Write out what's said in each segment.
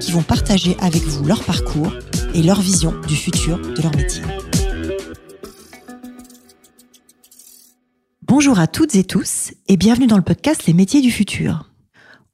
qui vont partager avec vous leur parcours et leur vision du futur de leur métier. Bonjour à toutes et tous et bienvenue dans le podcast Les métiers du futur.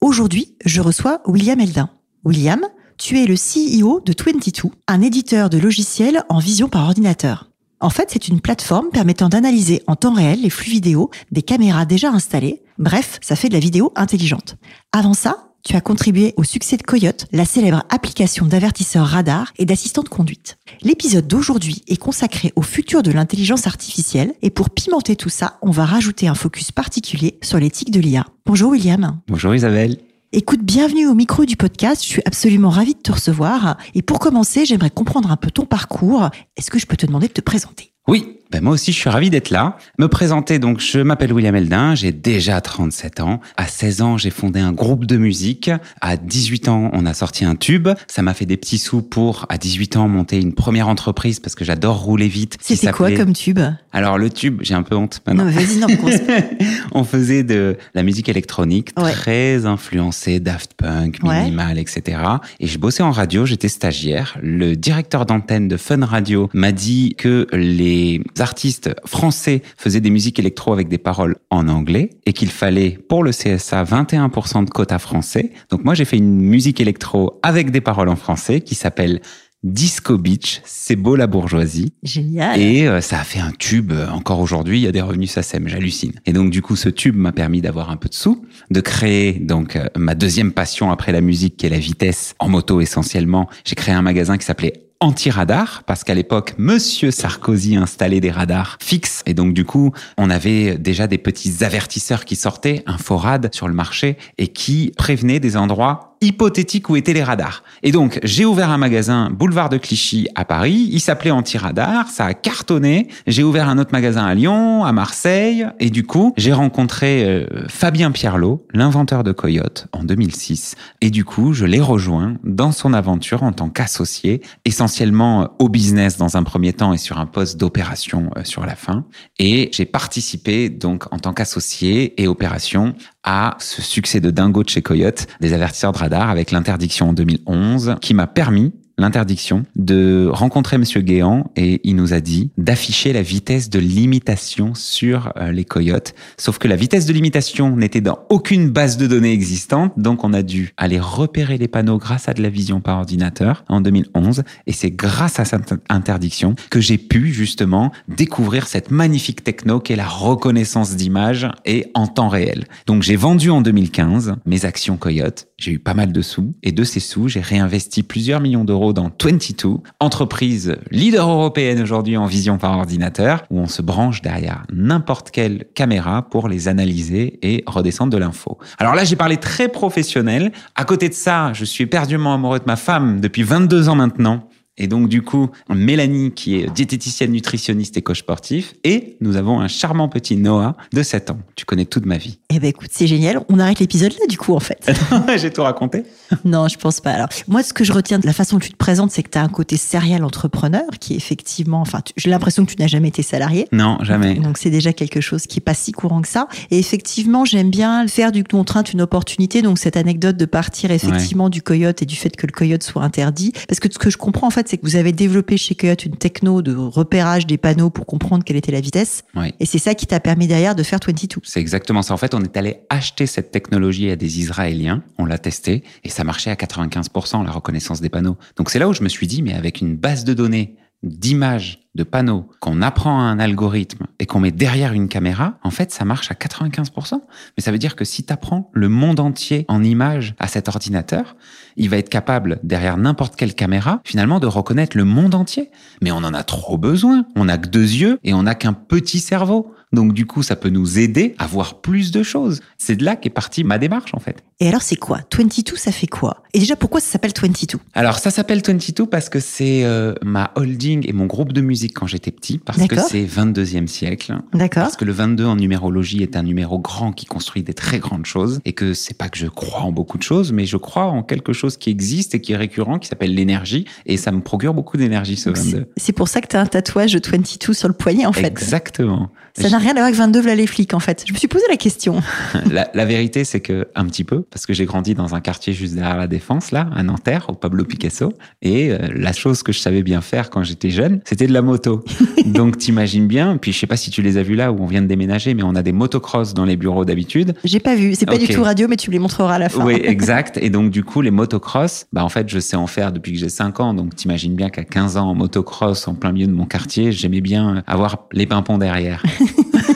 Aujourd'hui, je reçois William Eldin. William, tu es le CEO de 22, un éditeur de logiciels en vision par ordinateur. En fait, c'est une plateforme permettant d'analyser en temps réel les flux vidéo des caméras déjà installées. Bref, ça fait de la vidéo intelligente. Avant ça, tu as contribué au succès de Coyote, la célèbre application d'avertisseurs radar et d'assistants de conduite. L'épisode d'aujourd'hui est consacré au futur de l'intelligence artificielle et pour pimenter tout ça, on va rajouter un focus particulier sur l'éthique de l'IA. Bonjour William. Bonjour Isabelle. Écoute, bienvenue au micro du podcast. Je suis absolument ravie de te recevoir. Et pour commencer, j'aimerais comprendre un peu ton parcours. Est-ce que je peux te demander de te présenter? Oui, ben moi aussi, je suis ravi d'être là. Me présenter, donc, je m'appelle William Eldin, j'ai déjà 37 ans. À 16 ans, j'ai fondé un groupe de musique. À 18 ans, on a sorti un tube. Ça m'a fait des petits sous pour, à 18 ans, monter une première entreprise parce que j'adore rouler vite. C'était quoi comme tube? Alors, le tube, j'ai un peu honte maintenant. Non, vas-y, non, On faisait de la musique électronique très influencée, Daft Punk, minimal, etc. Et je bossais en radio, j'étais stagiaire. Le directeur d'antenne de Fun Radio m'a dit que les artistes français faisaient des musiques électro avec des paroles en anglais et qu'il fallait pour le CSA 21% de quota français. Donc moi j'ai fait une musique électro avec des paroles en français qui s'appelle Disco Beach, c'est beau la bourgeoisie. Génial. Et euh, ça a fait un tube. Euh, encore aujourd'hui, il y a des revenus SACEM, j'hallucine. Et donc du coup, ce tube m'a permis d'avoir un peu de sous, de créer donc euh, ma deuxième passion après la musique, qui est la vitesse en moto essentiellement. J'ai créé un magasin qui s'appelait anti-radar, parce qu'à l'époque, Monsieur Sarkozy installait des radars fixes. Et donc, du coup, on avait déjà des petits avertisseurs qui sortaient, un forad sur le marché, et qui prévenaient des endroits hypothétique où étaient les radars. Et donc, j'ai ouvert un magasin boulevard de Clichy à Paris. Il s'appelait Anti-Radar. Ça a cartonné. J'ai ouvert un autre magasin à Lyon, à Marseille. Et du coup, j'ai rencontré euh, Fabien Pierlot, l'inventeur de Coyote, en 2006. Et du coup, je l'ai rejoint dans son aventure en tant qu'associé, essentiellement euh, au business dans un premier temps et sur un poste d'opération euh, sur la fin. Et j'ai participé donc en tant qu'associé et opération à ce succès de dingo de chez Coyote, des avertisseurs de radar avec l'interdiction en 2011, qui m'a permis l'interdiction de rencontrer Monsieur Guéant et il nous a dit d'afficher la vitesse de limitation sur euh, les coyotes. Sauf que la vitesse de limitation n'était dans aucune base de données existante, donc on a dû aller repérer les panneaux grâce à de la vision par ordinateur en 2011 et c'est grâce à cette interdiction que j'ai pu justement découvrir cette magnifique techno qu'est la reconnaissance d'image et en temps réel. Donc j'ai vendu en 2015 mes actions coyotes, j'ai eu pas mal de sous et de ces sous, j'ai réinvesti plusieurs millions d'euros dans 22, entreprise leader européenne aujourd'hui en vision par ordinateur, où on se branche derrière n'importe quelle caméra pour les analyser et redescendre de l'info. Alors là, j'ai parlé très professionnel. À côté de ça, je suis éperdument amoureux de ma femme depuis 22 ans maintenant. Et donc, du coup, Mélanie, qui est diététicienne, nutritionniste et coach sportif. Et nous avons un charmant petit Noah de 7 ans. Tu connais toute ma vie. Eh ben, écoute, c'est génial. On arrête l'épisode là, du coup, en fait. J'ai tout raconté Non, je pense pas. Alors, moi, ce que je retiens de la façon que tu te présentes, c'est que tu as un côté serial entrepreneur qui est effectivement, enfin, j'ai l'impression que tu n'as jamais été salarié. Non, jamais. Donc, c'est déjà quelque chose qui est pas si courant que ça. Et effectivement, j'aime bien faire du contrainte une opportunité. Donc, cette anecdote de partir effectivement du coyote et du fait que le coyote soit interdit. Parce que ce que je comprends, en fait, c'est que vous avez développé chez Coyote une techno de repérage des panneaux pour comprendre quelle était la vitesse. Et c'est ça qui t'a permis derrière de faire 22. C'est exactement ça. En fait, on est allé acheter cette technologie à des Israéliens. On l'a testé et ça marchait à 95% la reconnaissance des panneaux. Donc c'est là où je me suis dit, mais avec une base de données d'images de panneaux, qu'on apprend un algorithme et qu'on met derrière une caméra, en fait, ça marche à 95%. Mais ça veut dire que si tu apprends le monde entier en images à cet ordinateur, il va être capable, derrière n'importe quelle caméra, finalement, de reconnaître le monde entier. Mais on en a trop besoin. On n'a que deux yeux et on n'a qu'un petit cerveau. Donc du coup, ça peut nous aider à voir plus de choses. C'est de là qu'est partie ma démarche en fait. Et alors c'est quoi? 22, ça fait quoi? Et déjà, pourquoi ça s'appelle 22 Alors ça s'appelle 22 parce que c'est euh, ma holding et mon groupe de musique quand j'étais petit, parce que c'est 22e siècle. D'accord. Parce que le 22 en numérologie est un numéro grand qui construit des très grandes choses et que c'est pas que je crois en beaucoup de choses, mais je crois en quelque chose qui existe et qui est récurrent, qui s'appelle l'énergie et ça me procure beaucoup d'énergie ce 22. C'est pour ça que tu as un tatouage 22 sur le poignet en fait. Exactement. Ça n'a rien à voir avec 22 là les flics en fait. Je me suis posé la question. la, la, vérité c'est que un petit peu parce que j'ai grandi dans un quartier juste derrière la défense là, à Nanterre, au Pablo Picasso et euh, la chose que je savais bien faire quand j'étais jeune, c'était de la moto. Donc t'imagines bien, puis je sais pas si tu les as vus là où on vient de déménager mais on a des motocross dans les bureaux d'habitude. J'ai pas vu, c'est pas du tout radio mais tu me les montreras à la fin. Oui, exact et donc du coup les motocross, bah en fait, je sais en faire depuis que j'ai 5 ans donc t'imagines bien qu'à 15 ans en motocross en plein milieu de mon quartier, j'aimais bien avoir les pimpons derrière.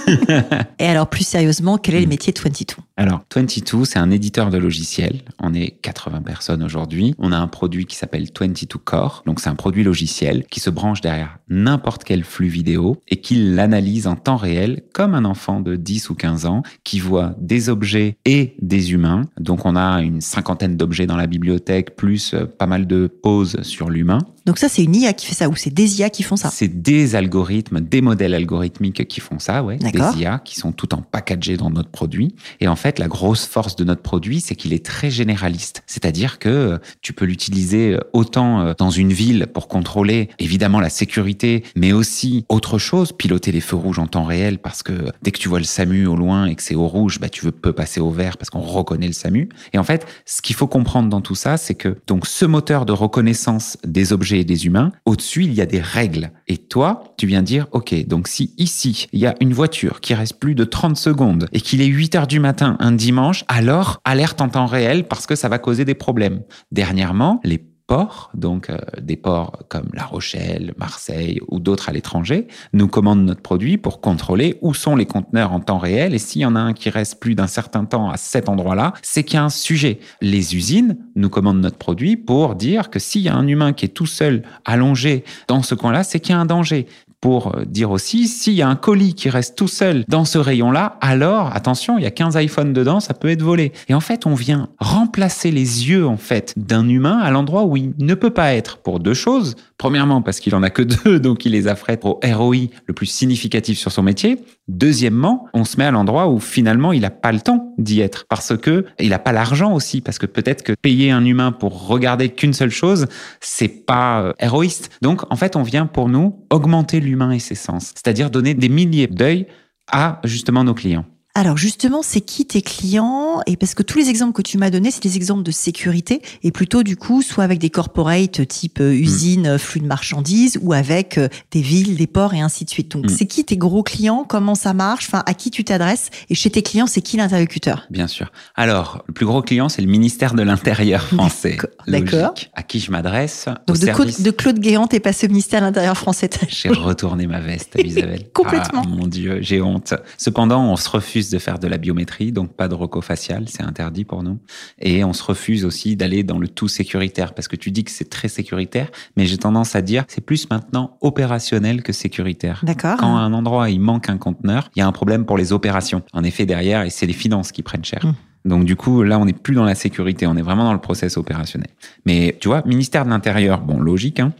Et alors, plus sérieusement, quel est le métier de 22 Alors, 22, c'est un éditeur de logiciels. On est 80 personnes aujourd'hui. On a un produit qui s'appelle 22 Core. Donc, c'est un produit logiciel qui se branche derrière n'importe quel flux vidéo et qui l'analyse en temps réel comme un enfant de 10 ou 15 ans qui voit des objets et des humains. Donc, on a une cinquantaine d'objets dans la bibliothèque, plus euh, pas mal de pauses sur l'humain. Donc ça, c'est une IA qui fait ça ou c'est des IA qui font ça? C'est des algorithmes, des modèles algorithmiques qui font ça, ouais. Des IA qui sont tout en packagés dans notre produit. Et en fait, la grosse force de notre produit, c'est qu'il est très généraliste. C'est-à-dire que euh, tu peux l'utiliser euh, autant euh, dans une ville pour contrôler évidemment la sécurité, mais aussi autre chose, piloter les feux rouges en temps réel parce que dès que tu vois le SAMU au loin et que c'est au rouge, bah tu veux peu passer au vert parce qu'on reconnaît le SAMU. Et en fait, ce qu'il faut comprendre dans tout ça, c'est que donc ce moteur de reconnaissance des objets des humains, au-dessus, il y a des règles. Et toi, tu viens dire, OK, donc si ici, il y a une voiture qui reste plus de 30 secondes et qu'il est 8 heures du matin un dimanche, alors alerte en temps réel parce que ça va causer des problèmes. Dernièrement, les ports, donc euh, des ports comme La Rochelle, Marseille ou d'autres à l'étranger, nous commandent notre produit pour contrôler où sont les conteneurs en temps réel et s'il y en a un qui reste plus d'un certain temps à cet endroit-là, c'est qu'il y a un sujet. Les usines nous commandent notre produit pour dire que s'il y a un humain qui est tout seul allongé dans ce coin-là, c'est qu'il y a un danger pour euh, dire aussi, s'il y a un colis qui reste tout seul dans ce rayon-là, alors, attention, il y a 15 iPhones dedans, ça peut être volé. Et en fait, on vient remplacer les yeux, en fait, d'un humain à l'endroit où il ne peut pas être pour deux choses. Premièrement, parce qu'il en a que deux, donc il les affrète au ROI le plus significatif sur son métier. Deuxièmement, on se met à l'endroit où finalement il n'a pas le temps d'y être parce que il n'a pas l'argent aussi parce que peut-être que payer un humain pour regarder qu'une seule chose, c'est pas euh, héroïste. Donc en fait, on vient pour nous augmenter l'humain et ses sens, c'est-à-dire donner des milliers d'œils à justement nos clients. Alors justement, c'est qui tes clients? Et parce que tous les exemples que tu m'as donnés, c'est des exemples de sécurité et plutôt du coup, soit avec des corporates type euh, usine, mm. flux de marchandises, ou avec euh, des villes, des ports et ainsi de suite. Donc mm. c'est qui tes gros clients? Comment ça marche? Enfin, à qui tu t'adresses? Et chez tes clients, c'est qui l'interlocuteur? Bien sûr. Alors, le plus gros client, c'est le ministère de l'Intérieur français. D'accord. À qui je m'adresse? Donc de, service... de, Claude Guéant, t'es passé au ministère de l'Intérieur français. J'ai retourné ma veste, Isabelle. Complètement. Ah, mon Dieu, j'ai honte. Cependant, on se refuse de faire de la biométrie, donc pas de facial, c'est interdit pour nous. Et on se refuse aussi d'aller dans le tout sécuritaire, parce que tu dis que c'est très sécuritaire, mais j'ai tendance à dire c'est plus maintenant opérationnel que sécuritaire. D'accord. Quand à un endroit il manque un conteneur, il y a un problème pour les opérations. En effet, derrière, et c'est les finances qui prennent cher. Hum. Donc du coup, là, on n'est plus dans la sécurité, on est vraiment dans le process opérationnel. Mais tu vois, ministère de l'Intérieur, bon, logique, hein,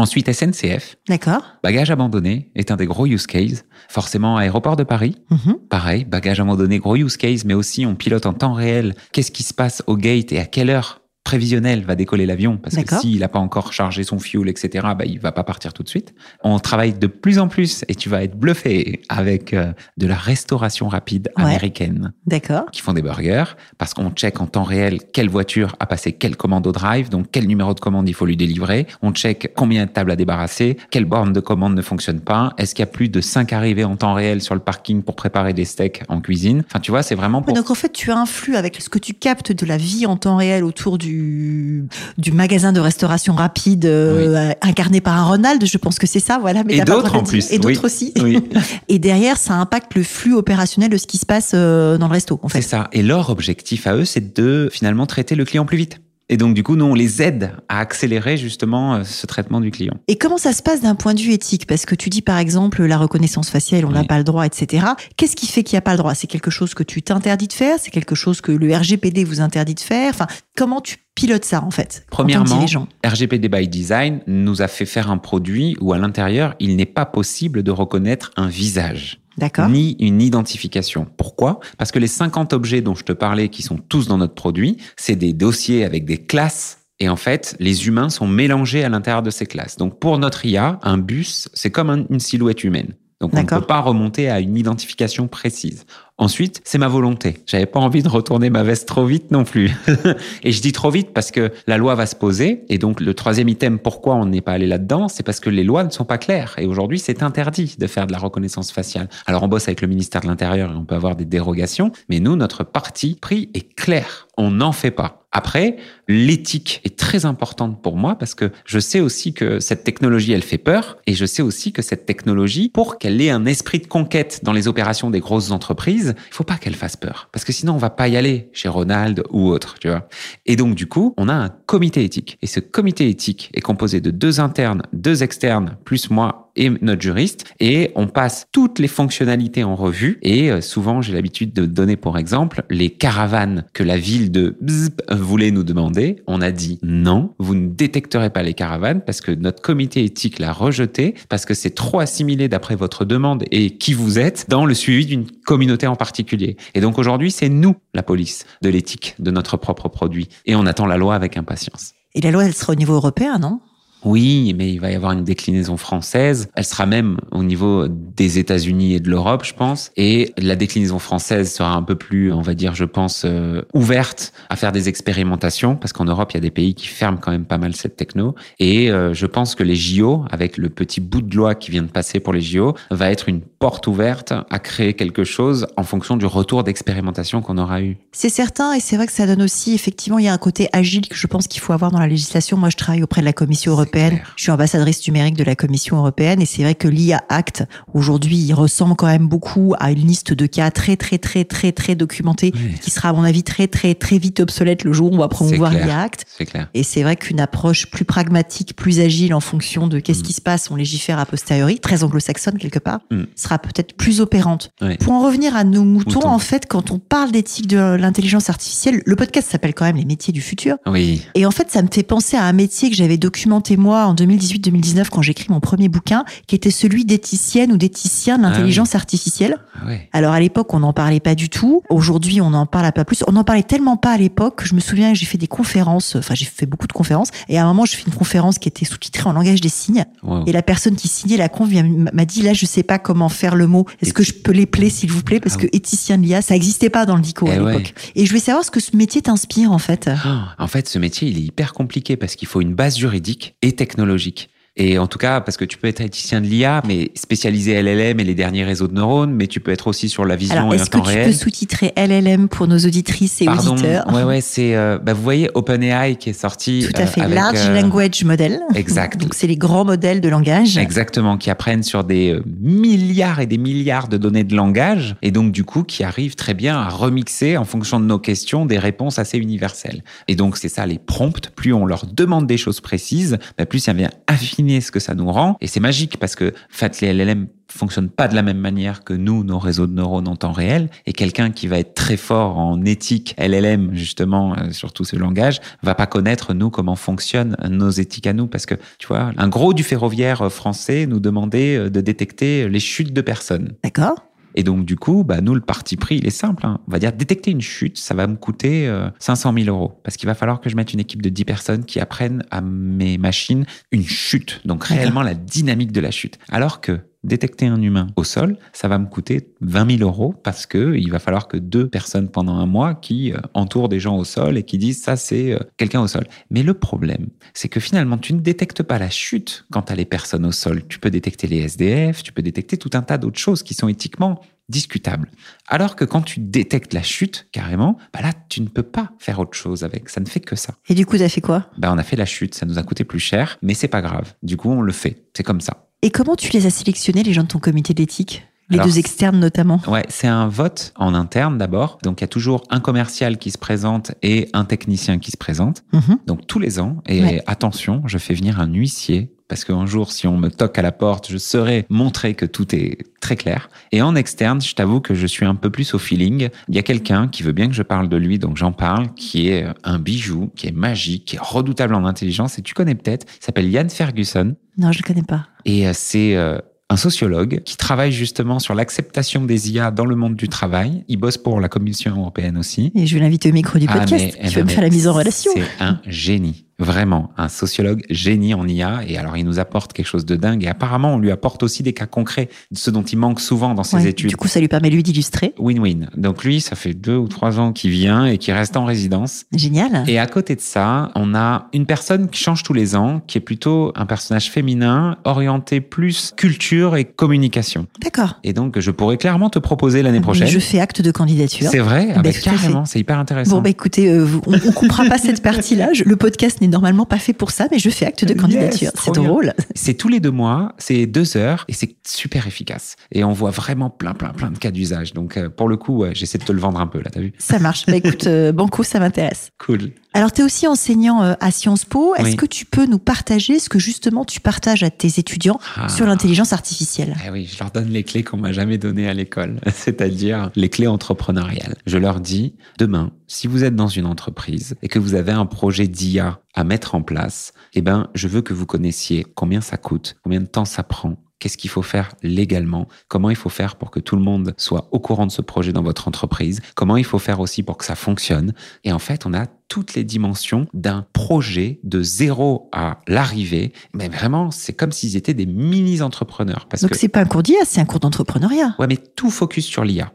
Ensuite, SNCF. D'accord. Bagage abandonné est un des gros use cases. Forcément, aéroport de Paris. Mhm. Pareil, bagage abandonné, gros use case, mais aussi on pilote en temps réel. Qu'est-ce qui se passe au gate et à quelle heure prévisionnel va décoller l'avion parce que s'il n'a pas encore chargé son fuel, etc., bah, il va pas partir tout de suite. On travaille de plus en plus et tu vas être bluffé avec euh, de la restauration rapide américaine. D'accord. Qui font des burgers parce qu'on check en temps réel quelle voiture a passé quel commando drive, donc quel numéro de commande il faut lui délivrer. On check combien de tables à débarrasser, quelle borne de commande ne fonctionne pas, est-ce qu'il y a plus de 5 arrivées en temps réel sur le parking pour préparer des steaks en cuisine. Enfin, tu vois, c'est vraiment pour... Donc en fait, tu flux avec ce que tu captes de la vie en temps réel autour du du, du magasin de restauration rapide euh, incarné par un Ronald, je pense que c'est ça, voilà. Mais et d'autres en plus. Et d'autres aussi. et derrière, ça impacte le flux opérationnel de ce qui se passe euh, dans le resto, en fait. C'est ça. Et leur objectif à eux, c'est de finalement traiter le client plus vite. Et donc, du coup, nous, on les aide à accélérer justement euh, ce traitement du client. Et comment ça se passe d'un point de vue éthique? Parce que tu dis, par exemple, la reconnaissance faciale, on n'a pas le droit, etc. Qu'est-ce qui fait qu'il n'y a pas le droit? C'est quelque chose que tu t'interdis de faire? C'est quelque chose que le RGPD vous interdit de faire? Enfin, comment tu pilotes ça, en fait Premièrement, RGPD by Design nous a fait faire un produit où, à l'intérieur, il n'est pas possible de reconnaître un visage ni une identification. Pourquoi? Parce que les 50 objets dont je te parlais, qui sont tous dans notre produit, c'est des dossiers avec des classes et en fait, les humains sont mélangés à l'intérieur de ces classes. Donc pour notre IA, un bus, c'est comme une silhouette humaine. Donc on ne peut pas remonter à une identification précise. Ensuite, c'est ma volonté. J'avais pas envie de retourner ma veste trop vite non plus. et je dis trop vite parce que la loi va se poser. Et donc, le troisième item, pourquoi on n'est pas allé là-dedans, c'est parce que les lois ne sont pas claires. Et aujourd'hui, c'est interdit de faire de la reconnaissance faciale. Alors, on bosse avec le ministère de l'Intérieur et on peut avoir des dérogations. Mais nous, notre parti pris est clair. On n'en fait pas. Après, l'éthique est très importante pour moi parce que je sais aussi que cette technologie, elle fait peur et je sais aussi que cette technologie, pour qu'elle ait un esprit de conquête dans les opérations des grosses entreprises, il faut pas qu'elle fasse peur. Parce que sinon, on va pas y aller chez Ronald ou autre, tu vois. Et donc, du coup, on a un comité éthique. Et ce comité éthique est composé de deux internes, deux externes, plus moi et notre juriste et on passe toutes les fonctionnalités en revue et euh, souvent j'ai l'habitude de donner pour exemple les caravanes que la ville de Bzp voulait nous demander. On a dit non, vous ne détecterez pas les caravanes parce que notre comité éthique l'a rejeté parce que c'est trop assimilé d'après votre demande et qui vous êtes dans le suivi d'une communauté en particulier. Et donc aujourd'hui, c'est nous, la police, de l'éthique de notre propre produit. Et on attend la loi avec impatience. Et la loi, elle sera au niveau européen, non? Oui, mais il va y avoir une déclinaison française. Elle sera même au niveau des États-Unis et de l'Europe, je pense. Et la déclinaison française sera un peu plus, on va dire, je pense, euh, ouverte à faire des expérimentations, parce qu'en Europe, il y a des pays qui ferment quand même pas mal cette techno. Et euh, je pense que les JO, avec le petit bout de loi qui vient de passer pour les JO, va être une porte ouverte à créer quelque chose en fonction du retour d'expérimentation qu'on aura eu. C'est certain, et c'est vrai que ça donne aussi, effectivement, il y a un côté agile que je pense qu'il faut avoir dans la législation. Moi, je travaille auprès de la Commission européenne je suis ambassadrice numérique de la Commission européenne et c'est vrai que l'IA Act aujourd'hui il ressemble quand même beaucoup à une liste de cas très très très très très documentés qui sera à mon avis très très très vite obsolète le jour où on va promouvoir l'IA Act. Clair. Et c'est vrai qu'une approche plus pragmatique, plus agile en fonction de qu'est-ce mm. qui se passe, on légifère a posteriori, très anglo-saxonne quelque part, mm. sera peut-être plus opérante. Pour en revenir à nos moutons, en fait, quand on parle d'éthique de l'intelligence artificielle, le podcast s'appelle quand même les métiers du futur. Oui. Et en fait, ça me fait penser à un métier que j'avais documenté moi en 2018-2019 quand j'écris mon premier bouquin, qui était celui d'éthicienne ou d'éthicien de l'intelligence ah artificielle. Ah Alors à l'époque, on n'en parlait pas du tout. Aujourd'hui, on n'en parle pas plus. On n'en parlait tellement pas à l'époque que je me souviens que j'ai fait des conférences, enfin j'ai fait beaucoup de conférences, et à un moment, je fais une conférence qui était sous-titrée en langage des signes. Et la personne qui signait la conf m'a dit, là, je sais pas comment faire le mot. Est-ce que je peux l'épeler, s'il vous plaît? Parce ah que éthicien de l'IA, ça n'existait pas dans le dico à eh l'époque. Et je voulais savoir ce que ce métier t'inspire, en fait. en fait, ce métier, il est hyper compliqué parce qu'il faut une base juridique et technologique. Et en tout cas, parce que tu peux être éthicien de l'IA, mais spécialisé LLM et les derniers réseaux de neurones, mais tu peux être aussi sur la vision Alors, et en temps réel. Est-ce que tu peux sous-titrer LLM pour nos auditrices et Pardon, auditeurs Ouais, ouais, c'est, euh, bah, vous voyez OpenAI qui est sorti. Tout à fait, euh, avec, Large euh, Language Model. Exact. Donc, c'est les grands modèles de langage. Exactement, qui apprennent sur des milliards et des milliards de données de langage, et donc, du coup, qui arrivent très bien à remixer en fonction de nos questions des réponses assez universelles. Et donc, c'est ça, les prompts. Plus on leur demande des choses précises, bah, plus ça vient affiner ce que ça nous rend et c'est magique parce que, en fait, les LLM fonctionnent pas de la même manière que nous, nos réseaux de neurones en temps réel. Et quelqu'un qui va être très fort en éthique LLM, justement, euh, sur tout ce langage, va pas connaître, nous, comment fonctionnent nos éthiques à nous. Parce que, tu vois, un gros du ferroviaire français nous demandait euh, de détecter les chutes de personnes. D'accord. Et donc, du coup, bah, nous, le parti pris, il est simple. Hein. On va dire, détecter une chute, ça va me coûter 500 000 euros. Parce qu'il va falloir que je mette une équipe de 10 personnes qui apprennent à mes machines une chute. Donc, réellement, la dynamique de la chute. Alors que détecter un humain au sol, ça va me coûter 20 000 euros parce que il va falloir que deux personnes pendant un mois qui euh, entourent des gens au sol et qui disent ça c'est euh, quelqu'un au sol. Mais le problème, c'est que finalement tu ne détectes pas la chute quand tu as les personnes au sol. Tu peux détecter les SDF, tu peux détecter tout un tas d'autres choses qui sont éthiquement discutable. Alors que quand tu détectes la chute, carrément, bah là, tu ne peux pas faire autre chose avec. Ça ne fait que ça. Et du coup, tu as fait quoi? Bah, On a fait la chute, ça nous a coûté plus cher, mais c'est pas grave. Du coup, on le fait. C'est comme ça. Et comment tu les as sélectionnés, les gens de ton comité d'éthique? Les Alors, deux externes notamment. Ouais, c'est un vote en interne d'abord. Donc il y a toujours un commercial qui se présente et un technicien qui se présente. Mhm. Donc tous les ans. Et Ouais. attention, je fais venir un huissier parce qu'un jour, si on me toque à la porte, je saurai montrer que tout est très clair. Et en externe, je t'avoue que je suis un peu plus au feeling. Il y a quelqu'un qui veut bien que je parle de lui, donc j'en parle, qui est un bijou, qui est magique, qui est redoutable en intelligence. Et tu connais peut-être, il s'appelle Yann Ferguson. Non, je le connais pas. Et euh, c'est euh, un sociologue qui travaille justement sur l'acceptation des IA dans le monde du travail. Il bosse pour la Commission européenne aussi. Et je vais l'inviter au micro du Ah, podcast. mais- eh tu ben, vas me faire la mise en relation. C'est un génie. Vraiment, un sociologue génie en IA. Et alors, il nous apporte quelque chose de dingue. Et apparemment, on lui apporte aussi des cas concrets, ce dont il manque souvent dans ses Ouais, études. Du coup, ça lui permet lui d'illustrer. Win-win. Donc lui, ça fait deux ou trois ans qu'il vient et qu'il reste en résidence. Génial. Et à côté de ça, on a une personne qui change tous les ans, qui est plutôt un personnage féminin, orienté plus culture et communication. D'accord. Et donc, je pourrais clairement te proposer l'année prochaine. Je fais acte de candidature. C'est vrai, ah Bah, carrément, c'est hyper intéressant. Bon, bah écoutez, euh, on, on coupera pas cette partie-là. Le podcast n'est normalement pas fait pour ça, mais je fais acte de candidature. c'est drôle. C'est tous les deux mois, c'est deux heures et c'est super efficace. Et on voit vraiment plein, plein, plein de cas d'usage. Donc, euh, pour le coup, ouais, j'essaie de te le vendre un peu là, t'as vu? Ça marche. Bah écoute, euh, Banco, ça m'intéresse. Cool. Alors, tu es aussi enseignant euh, à Sciences Po. Est-ce Oui. que tu peux nous partager ce que justement tu partages à tes étudiants Ah. sur l'intelligence artificielle? Eh oui, je leur donne les clés qu'on m'a jamais données à l'école, c'est-à-dire les clés entrepreneuriales. Je leur dis, demain, si vous êtes dans une entreprise et que vous avez un projet d'IA à mettre en place, eh ben, je veux que vous connaissiez combien ça coûte, combien de temps ça prend, qu'est-ce qu'il faut faire légalement, comment il faut faire pour que tout le monde soit au courant de ce projet dans votre entreprise, comment il faut faire aussi pour que ça fonctionne. Et en fait, on a toutes les dimensions d'un projet de zéro à l'arrivée. Mais vraiment, c'est comme s'ils étaient des mini-entrepreneurs. Donc, que c'est pas un cours d'IA, c'est un cours d'entrepreneuriat. Ouais, mais tout focus sur l'IA.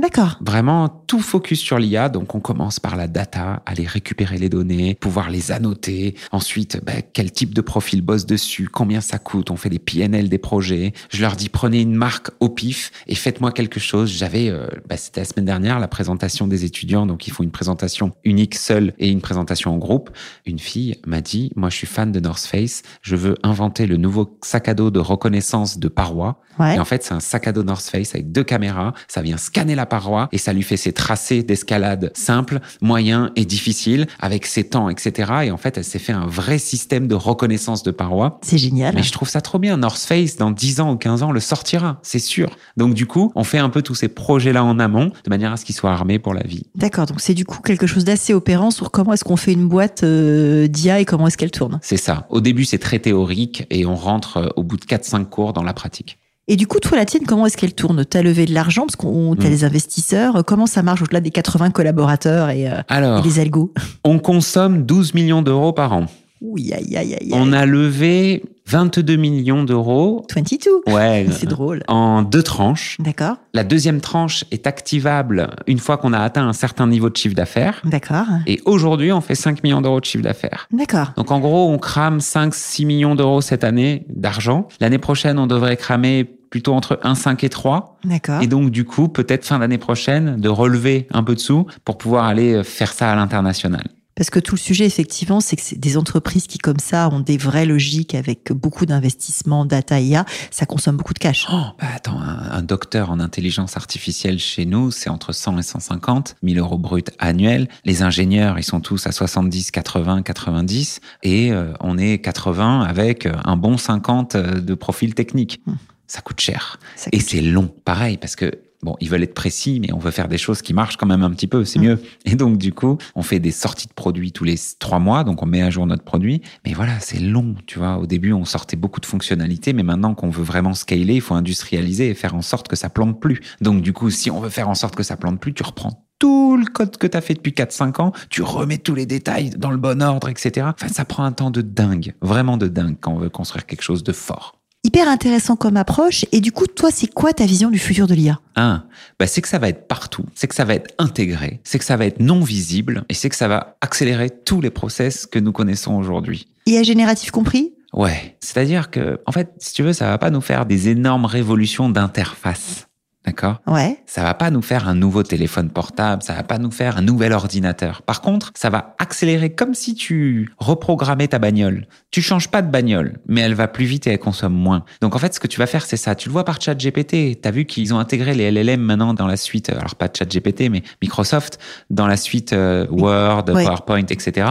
D'accord. Vraiment, tout focus sur l'IA. Donc, on commence par la data, aller récupérer les données, pouvoir les annoter. Ensuite, ben, quel type de profil bosse dessus, combien ça coûte. On fait des PNL des projets. Je leur dis, prenez une marque au pif et faites-moi quelque chose. J'avais, euh, ben, c'était la semaine dernière, la présentation des étudiants. Donc, ils font une présentation unique seule et une présentation en groupe. Une fille m'a dit, moi, je suis fan de North Face. Je veux inventer le nouveau sac à dos de reconnaissance de parois. Ouais. Et en fait, c'est un sac à dos North Face avec deux caméras. Ça vient scanner la paroi et ça lui fait ses tracés d'escalade simples, moyens et difficiles avec ses temps, etc. Et en fait, elle s'est fait un vrai système de reconnaissance de paroi. C'est génial. Mais je trouve ça trop bien. North Face, dans 10 ans ou 15 ans, le sortira, c'est sûr. Donc du coup, on fait un peu tous ces projets-là en amont, de manière à ce qu'ils soient armés pour la vie. D'accord, donc c'est du coup quelque chose d'assez opérant sur comment est-ce qu'on fait une boîte euh, d'IA et comment est-ce qu'elle tourne. C'est ça. Au début, c'est très théorique et on rentre euh, au bout de 4-5 cours dans la pratique. Et du coup, toi, la tienne, comment est-ce qu'elle tourne? T'as levé de l'argent parce qu'on t'as Mm. des investisseurs. Comment ça marche au-delà des 80 collaborateurs et, euh, et les algos? on consomme 12 millions d'euros par an. Oui, aïe, aïe, aïe. On a levé 22 millions d'euros. 22. Ouais. C'est drôle. En deux tranches. D'accord, La deuxième tranche est activable une fois qu'on a atteint un certain niveau de chiffre d'affaires. d'accord, Et aujourd'hui, on fait 5 millions d'euros de chiffre d'affaires. d'accord. Donc en gros, on crame 5-6 millions d'euros cette année d'argent. L'année prochaine, on devrait cramer plutôt entre 1, 5 et 3. D'accord. Et donc du coup, peut-être fin d'année prochaine, de relever un peu de sous pour pouvoir aller faire ça à l'international. Parce que tout le sujet, effectivement, c'est que c'est des entreprises qui, comme ça, ont des vraies logiques avec beaucoup d'investissements, data, IA, ça consomme beaucoup de cash. Oh, bah attends, un, un docteur en intelligence artificielle chez nous, c'est entre 100 et 150 1000 euros bruts annuels. Les ingénieurs, ils sont tous à 70, 80, 90. Et euh, on est 80 avec euh, un bon 50 euh, de profil technique. Hmm. Ça coûte cher. Ça Et c'est long, pareil, parce que bon, ils veulent être précis, mais on veut faire des choses qui marchent quand même un petit peu, c'est Mm. mieux. Et donc, du coup, on fait des sorties de produits tous les trois mois, donc on met à jour notre produit. Mais voilà, c'est long, tu vois. Au début, on sortait beaucoup de fonctionnalités, mais maintenant qu'on veut vraiment scaler, il faut industrialiser et faire en sorte que ça plante plus. Donc, du coup, si on veut faire en sorte que ça plante plus, tu reprends tout le code que tu as fait depuis 4-5 ans, tu remets tous les détails dans le bon ordre, etc. Enfin, ça prend un temps de dingue, vraiment de dingue quand on veut construire quelque chose de fort. Hyper intéressant comme approche. Et du coup, toi, c'est quoi ta vision du futur de l'IA Un, bah c'est que ça va être partout, c'est que ça va être intégré, c'est que ça va être non visible et c'est que ça va accélérer tous les process que nous connaissons aujourd'hui. IA génératif compris? Ouais, c'est-à-dire que, en fait, si tu veux, ça va pas nous faire des énormes révolutions d'interface. D'accord? Ouais. Ça va pas nous faire un nouveau téléphone portable, ça va pas nous faire un nouvel ordinateur. Par contre, ça va accélérer comme si tu reprogrammais ta bagnole. Tu changes pas de bagnole, mais elle va plus vite et elle consomme moins. Donc en fait, ce que tu vas faire, c'est ça. Tu le vois par ChatGPT. T'as vu qu'ils ont intégré les LLM maintenant dans la suite, alors pas ChatGPT, mais Microsoft, dans la suite euh, Word. PowerPoint, etc.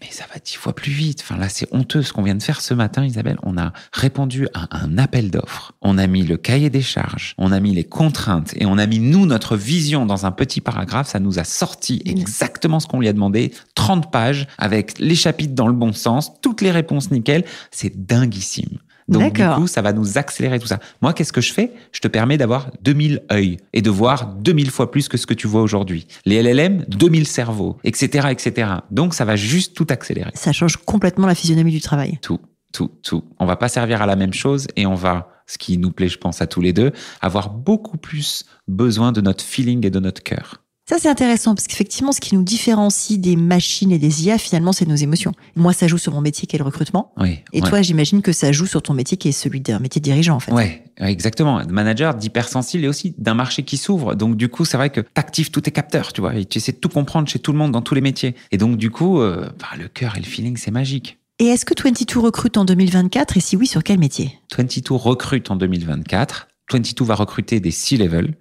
Mais ça va dix fois plus vite. Enfin là, c'est honteux ce qu'on vient de faire ce matin, Isabelle. On a répondu à un appel d'offres. On a mis le cahier des charges. On a mis les contraintes et on a mis nous notre vision dans un petit paragraphe. Ça nous a sorti exactement ce qu'on lui a demandé. 30 pages avec les chapitres dans le bon sens, toutes les réponses nickel. C'est dinguissime. Donc du coup, ça va nous accélérer tout ça. Moi, qu'est-ce que je fais? Je te permets d'avoir 2000 œils et de voir 2000 fois plus que ce que tu vois aujourd'hui. Les LLM, 2000 cerveaux, etc., etc. Donc ça va juste tout accélérer. Ça change complètement la physionomie du travail. Tout, tout, tout. On va pas servir à la même chose et on va, ce qui nous plaît, je pense, à tous les deux, avoir beaucoup plus besoin de notre feeling et de notre cœur. Ça, c'est intéressant parce qu'effectivement, ce qui nous différencie des machines et des IA, finalement, c'est nos émotions. Moi, ça joue sur mon métier qui est le recrutement. Oui. Et ouais. toi, j'imagine que ça joue sur ton métier qui est celui d'un métier de dirigeant, en fait. Ouais, ouais, exactement. Manager d'hypersensible et aussi d'un marché qui s'ouvre. Donc du coup, c'est vrai que t'actives tous tes capteurs, tu vois, et tu essaies de tout comprendre chez tout le monde dans tous les métiers. Et donc du coup, euh, bah, le cœur et le feeling, c'est magique. Et est-ce que 22 recrute en 2024 et si oui, sur quel métier? 22 recrute en 2024. 22 va recruter des C-level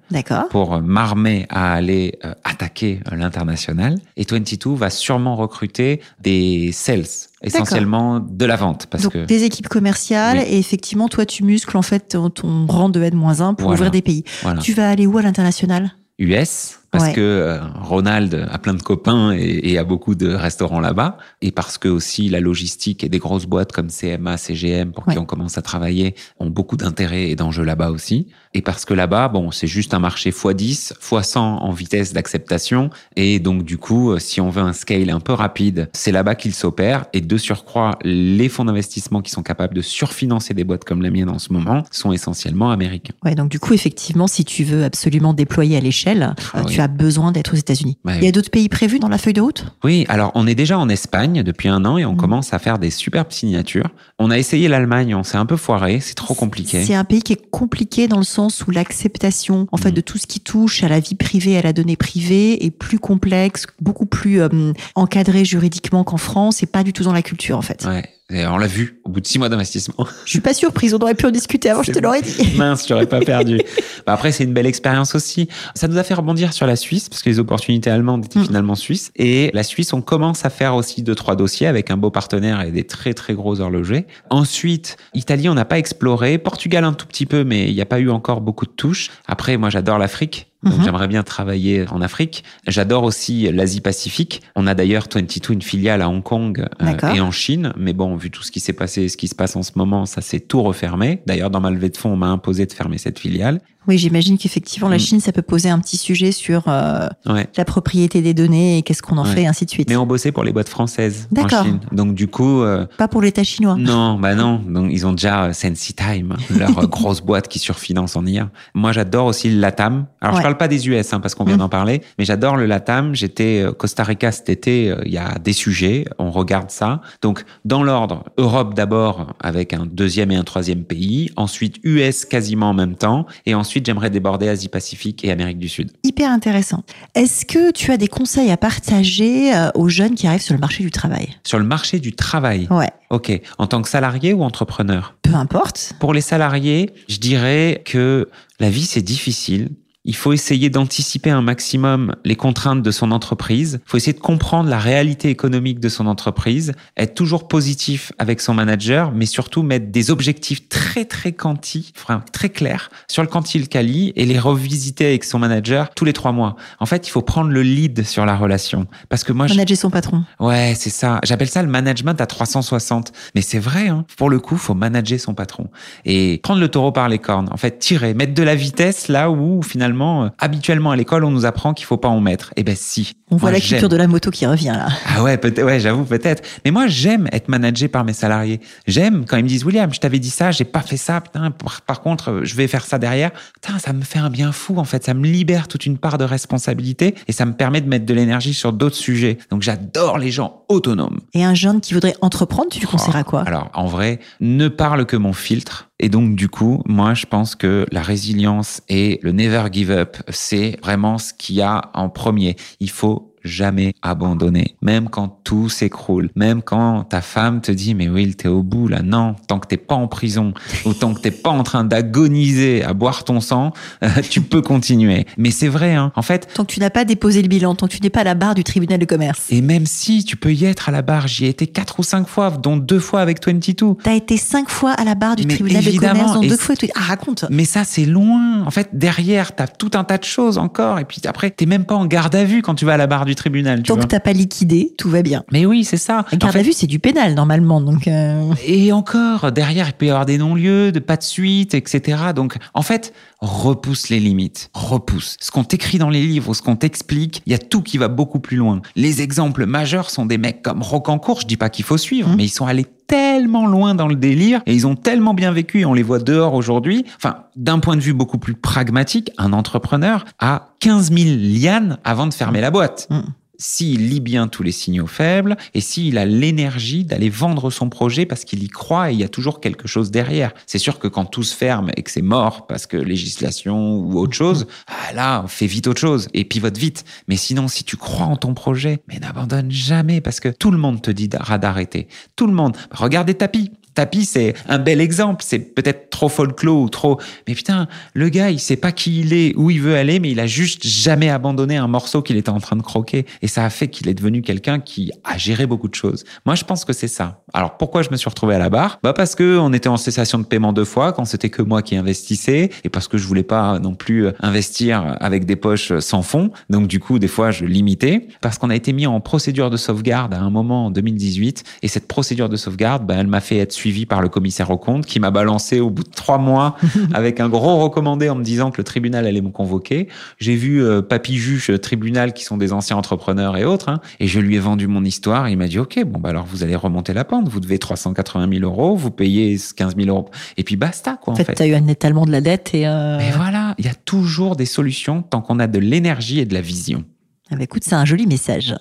pour euh, m'armer à aller euh, attaquer euh, l'international. Et 22 va sûrement recruter des sales, essentiellement de la vente. Parce Donc que des équipes commerciales Oui. et effectivement, toi, tu muscles en fait ton, ton rang de N-1 pour Voilà. ouvrir des pays. voilà. Tu vas aller où à l'international? US, parce Ouais. que euh, Ronald a plein de copains et, et a beaucoup de restaurants là-bas, et parce que aussi la logistique et des grosses boîtes comme CMA, CGM, pour Ouais. qui on commence à travailler, ont beaucoup d'intérêt et d'enjeux là-bas aussi. Et parce que là-bas, bon, c'est juste un marché x10, x100 en vitesse d'acceptation, et donc du coup, euh, si on veut un scale un peu rapide, c'est là-bas qu'il s'opère. Et de surcroît, les fonds d'investissement qui sont capables de surfinancer des boîtes comme la mienne en ce moment sont essentiellement américains. Ouais, donc du coup, effectivement, si tu veux absolument déployer à l'échelle, Ah euh, oui. Tu as besoin d'être aux États-Unis. Ouais. Il y a d'autres pays prévus dans la feuille de route? Oui, alors on est déjà en Espagne depuis un an et on Mhm. commence à faire des superbes signatures. On a essayé l'Allemagne, on s'est un peu foiré, c'est trop compliqué. C'est un pays qui est compliqué dans le sens où l'acceptation, en fait, Mhm. de tout ce qui touche à la vie privée, à la donnée privée, est plus complexe, beaucoup plus euh, encadré juridiquement qu'en France, et pas du tout dans la culture, en fait. Ouais, et on l'a vu au bout de six mois d'investissement. Je suis pas surprise, on aurait pu en discuter avant, je te l'aurais dit. Mince, j'aurais pas perdu. Bah après, c'est une belle expérience aussi. Ça nous a fait rebondir sur la Suisse parce que les opportunités allemandes étaient Mm. finalement suisses. Et la Suisse, on commence à faire aussi deux, trois dossiers avec un beau partenaire et des très, très gros horlogers. Ensuite, Italie, on n'a pas exploré. Portugal, un tout petit peu, mais il n'y a pas eu encore beaucoup de touches. Après, moi, j'adore l'Afrique. Donc, Mhm. j'aimerais bien travailler en Afrique. J'adore aussi l'Asie-Pacifique. On a d'ailleurs 22 une filiale à Hong Kong euh, et en Chine. Mais bon, vu tout ce qui s'est passé, ce qui se passe en ce moment, ça s'est tout refermé. D'ailleurs, dans ma levée de fonds, on m'a imposé de fermer cette filiale. Oui, j'imagine qu'effectivement, la Mm. Chine, ça peut poser un petit sujet sur euh, Ouais. la propriété des données et qu'est-ce qu'on en Ouais. fait, ainsi de suite. Mais on bossait pour les boîtes françaises en D'accord. Chine. Donc du coup, euh, Pas pour l'État chinois. non, bah non. Donc ils ont déjà euh, Sensi Time, leur euh, grosse boîte qui surfinance en IA. Moi, j'adore aussi le Latam. Alors Ouais. je parle pas des US hein, parce qu'on vient Mm. d'en parler, mais j'adore le Latam. J'étais Costa Rica cet été. Il y a des sujets, on regarde ça. Donc dans l'ordre, Europe d'abord avec un deuxième et un troisième pays. Ensuite US quasiment en même temps, et ensuite j'aimerais déborder Asie-Pacifique et Amérique du Sud. Hyper intéressant. Est-ce que tu as des conseils à partager euh, aux jeunes qui arrivent sur le marché du travail? Sur le marché du travail? Ouais, Ok. En tant que salarié ou entrepreneur? Peu importe. Pour les salariés, je dirais que la vie, c'est difficile. Il faut essayer d'anticiper un maximum les contraintes de son entreprise. Il faut essayer de comprendre la réalité économique de son entreprise, être toujours positif avec son manager, mais surtout mettre des objectifs très très quanti, enfin très clairs sur le quanti et le quali et les revisiter avec son manager tous les trois mois. En fait, il faut prendre le lead sur la relation parce que moi, je, Manager son patron. Ouais, c'est ça. J'appelle ça le management à 360. Mais c'est vrai, hein. pour le coup, faut manager son patron et prendre le taureau par les cornes. En fait, tirer, mettre de la vitesse là où finalement, euh, habituellement à l'école, on nous apprend qu'il faut pas en mettre. Eh ben si. On voit la culture de la moto qui revient là. Ah ouais, peut-être. Ouais, j'avoue peut-être. Mais moi, j'aime être managé par mes salariés. J'aime quand ils me disent William, je t'avais dit ça, j'ai pas fait ça. Putain, par, par contre, euh, je vais faire ça derrière. Putain, ça me fait un bien fou. En fait, ça me libère toute une part de responsabilité et ça me permet de mettre de l'énergie sur d'autres sujets. Donc, j'adore les gens autonomes. Et un jeune qui voudrait entreprendre, tu lui conseillerais quoi? Alors, en vrai, ne parle que mon filtre. Et donc, du coup, moi, je pense que la résilience et le never give up, c'est vraiment ce qu'il y a en premier. Il faut jamais abandonner, même quand tout s'écroule, même quand ta femme te dit mais oui, t'es au bout là, non, tant que t'es pas en prison ou tant que t'es pas en train d'agoniser à boire ton sang, euh, tu peux continuer. Mais c'est vrai, hein. En fait, tant que tu n'as pas déposé le bilan, tant que tu n'es pas à la barre du tribunal de commerce. Et même si tu peux y être à la barre, j'y ai été quatre ou cinq fois, dont deux fois avec 22. T'as été cinq fois à la barre du tribunal de commerce, dont deux fois. Ah, raconte. Mais ça, c'est loin. En fait, derrière, t'as tout un tas de choses encore. Et puis après, t'es même pas en garde à vue quand tu vas à la barre du tribunal. Tant que t'as pas liquidé, tout va bien. Mais oui, c'est ça. garde à vue, c'est du pénal normalement, donc. Euh. Et encore, derrière, il peut y avoir des non-lieux, de pas de suite, etc. Donc, en fait, repousse les limites, repousse. Ce qu'on t'écrit dans les livres, ce qu'on t'explique, il y a tout qui va beaucoup plus loin. Les exemples majeurs sont des mecs comme Rocancourt. Je dis pas qu'il faut suivre, mmh. mais ils sont allés tellement loin dans le délire et ils ont tellement bien vécu et on les voit dehors aujourd'hui. Enfin, d'un point de vue beaucoup plus pragmatique, un entrepreneur a 15 000 lianes avant de fermer la boîte. Mmh s'il lit bien tous les signaux faibles et s'il a l'énergie d'aller vendre son projet parce qu'il y croit et il y a toujours quelque chose derrière. C'est sûr que quand tout se ferme et que c'est mort parce que législation ou autre chose, ah là, fait vite autre chose et pivote vite. Mais sinon, si tu crois en ton projet, mais n'abandonne jamais parce que tout le monde te dit d'arrêter. Tout le monde. Regardez Tapi. Tapis, c'est un bel exemple. C'est peut-être trop folklore ou trop. Mais putain, le gars, il sait pas qui il est, où il veut aller, mais il a juste jamais abandonné un morceau qu'il était en train de croquer. Et ça a fait qu'il est devenu quelqu'un qui a géré beaucoup de choses. Moi, je pense que c'est ça. Alors, pourquoi je me suis retrouvé à la barre? Bah, parce que on était en cessation de paiement deux fois, quand c'était que moi qui investissais, et parce que je voulais pas non plus investir avec des poches sans fonds. Donc, du coup, des fois, je limitais. Parce qu'on a été mis en procédure de sauvegarde à un moment en 2018. Et cette procédure de sauvegarde, bah, elle m'a fait être suivi par le commissaire au compte qui m'a balancé au bout de trois mois avec un gros recommandé en me disant que le tribunal allait me convoquer. J'ai vu euh, papy juge euh, tribunal qui sont des anciens entrepreneurs et autres, hein, et je lui ai vendu mon histoire. il m'a dit ok, bon bah alors vous allez remonter la pente, vous devez 380 000 euros, vous payez 15 000 euros, et puis basta quoi. En fait, tu as eu un étalement de la dette et. Euh... Mais voilà, il y a toujours des solutions tant qu'on a de l'énergie et de la vision. Ah bah écoute, c'est un joli message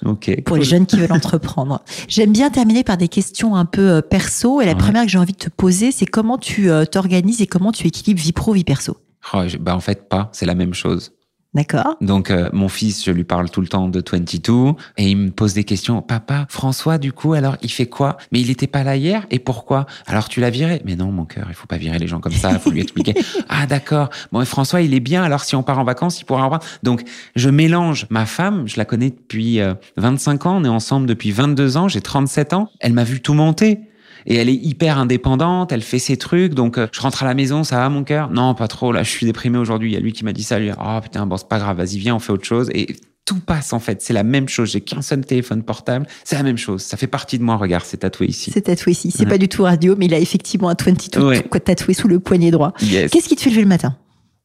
pour les jeunes qui veulent entreprendre. J'aime bien terminer par des questions un peu euh, perso. Et la première que j'ai envie de te poser, c'est comment tu euh, t'organises et comment tu équilibres vie pro, vie perso? Oh, bah en fait, pas. C'est la même chose. D'accord. Donc euh, mon fils, je lui parle tout le temps de 22 et il me pose des questions. Papa, François, du coup, alors il fait quoi? Mais il n'était pas là hier et pourquoi? Alors tu l'as viré? Mais non, mon cœur, il faut pas virer les gens comme ça. Il faut lui expliquer. ah d'accord. Bon, François, il est bien. Alors si on part en vacances, il pourra en Donc je mélange ma femme. Je la connais depuis 25 euh, ans. On est ensemble depuis 22 ans. J'ai 37 ans. Elle m'a vu tout monter et elle est hyper indépendante, elle fait ses trucs. Donc, euh, je rentre à la maison, ça va mon cœur? Non, pas trop. Là, je suis déprimé aujourd'hui. Il y a lui qui m'a dit ça. Lui, oh putain, bon, c'est pas grave. Vas-y, viens, on fait autre chose. Et tout passe en fait. C'est la même chose. J'ai qu'un seul téléphone portable. C'est la même chose. Ça fait partie de moi. Regarde, c'est tatoué ici. C'est tatoué ici. C'est pas du tout radio, mais il a effectivement un 22 tatoué sous le poignet droit. Qu'est-ce qui te fait lever le matin?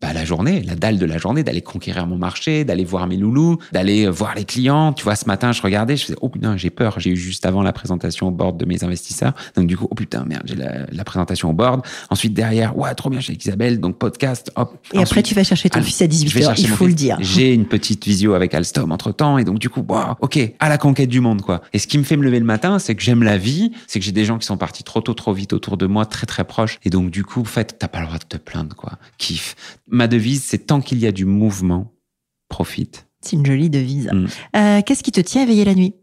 Bah, la journée, la dalle de la journée, d'aller conquérir mon marché, d'aller voir mes loulous, d'aller voir les clients. Tu vois, ce matin, je regardais, je faisais, oh putain, j'ai peur. J'ai eu juste avant la présentation au board de mes investisseurs. Donc, du coup, oh putain, merde, j'ai la, présentation au board. Ensuite, derrière, ouais, trop bien chez Isabelle. Donc, podcast, hop. Et après, tu vas chercher ton fils à 18h, il faut le dire. J'ai une petite visio avec Alstom entre temps. Et donc, du coup, wow, ok, à la conquête du monde, quoi. Et ce qui me fait me lever le matin, c'est que j'aime la vie, c'est que j'ai des gens qui sont partis trop tôt, trop vite autour de moi, très, très proches. Et donc, du coup, en fait, t'as pas le droit de te plaindre, quoi. Kiff. Ma devise, c'est tant qu'il y a du mouvement, profite. C'est une jolie devise. Mm. Euh, qu'est-ce qui te tient éveillé la nuit?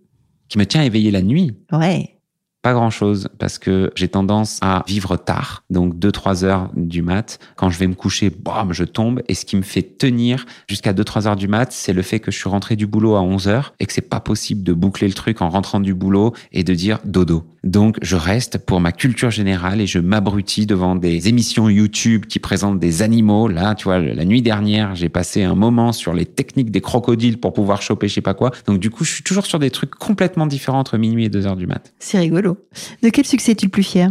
Qui me tient éveillé la nuit? Ouais. Pas grand chose parce que j'ai tendance à vivre tard, donc 2-3 heures du mat. Quand je vais me coucher, bam, je tombe. Et ce qui me fait tenir jusqu'à 2-3 heures du mat, c'est le fait que je suis rentré du boulot à 11 heures et que c'est pas possible de boucler le truc en rentrant du boulot et de dire dodo. Donc je reste pour ma culture générale et je m'abrutis devant des émissions YouTube qui présentent des animaux. Là, tu vois, la nuit dernière, j'ai passé un moment sur les techniques des crocodiles pour pouvoir choper je sais pas quoi. Donc du coup, je suis toujours sur des trucs complètement différents entre minuit et 2 heures du mat. C'est rigolo. De quel succès es-tu le plus fier?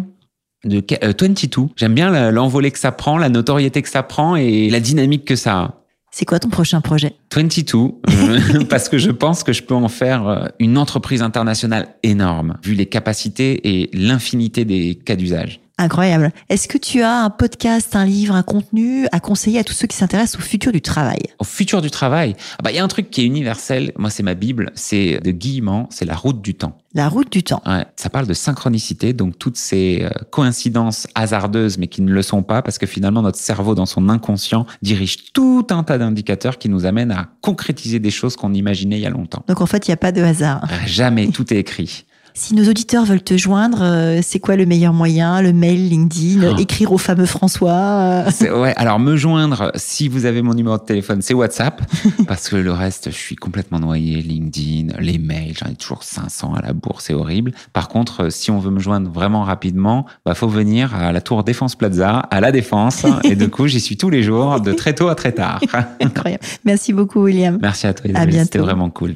De 22. Euh, J'aime bien l'envolée que ça prend, la notoriété que ça prend et la dynamique que ça a. C'est quoi ton prochain projet? 22, euh, parce que je pense que je peux en faire euh, une entreprise internationale énorme, vu les capacités et l'infinité des cas d'usage. Incroyable. Est-ce que tu as un podcast, un livre, un contenu à conseiller à tous ceux qui s'intéressent au futur du travail? Au futur du travail? Ah bah, Il y a un truc qui est universel, moi c'est ma Bible, c'est de Guillemant, c'est la route du temps. La route du temps. Ouais, ça parle de synchronicité, donc toutes ces euh, coïncidences hasardeuses, mais qui ne le sont pas, parce que finalement notre cerveau, dans son inconscient, dirige tout un tas d'indicateurs qui nous amènent à concrétiser des choses qu'on imaginait il y a longtemps. Donc en fait, il n'y a pas de hasard. Jamais, tout est écrit. Si nos auditeurs veulent te joindre, euh, c'est quoi le meilleur moyen Le mail, LinkedIn, Oh. écrire au fameux François euh, Ouais, alors me joindre, si vous avez mon numéro de téléphone, c'est WhatsApp, parce que le reste, je suis complètement noyé. LinkedIn, les mails, j'en ai toujours 500 à la bourse, c'est horrible. Par contre, euh, si on veut me joindre vraiment rapidement, bah faut venir à la Tour Défense Plaza, à la Défense, et du coup, j'y suis tous les jours, de très tôt à très tard. Incroyable. Merci beaucoup, William. Merci à toi, À Isabelle, bientôt. c'était vraiment cool.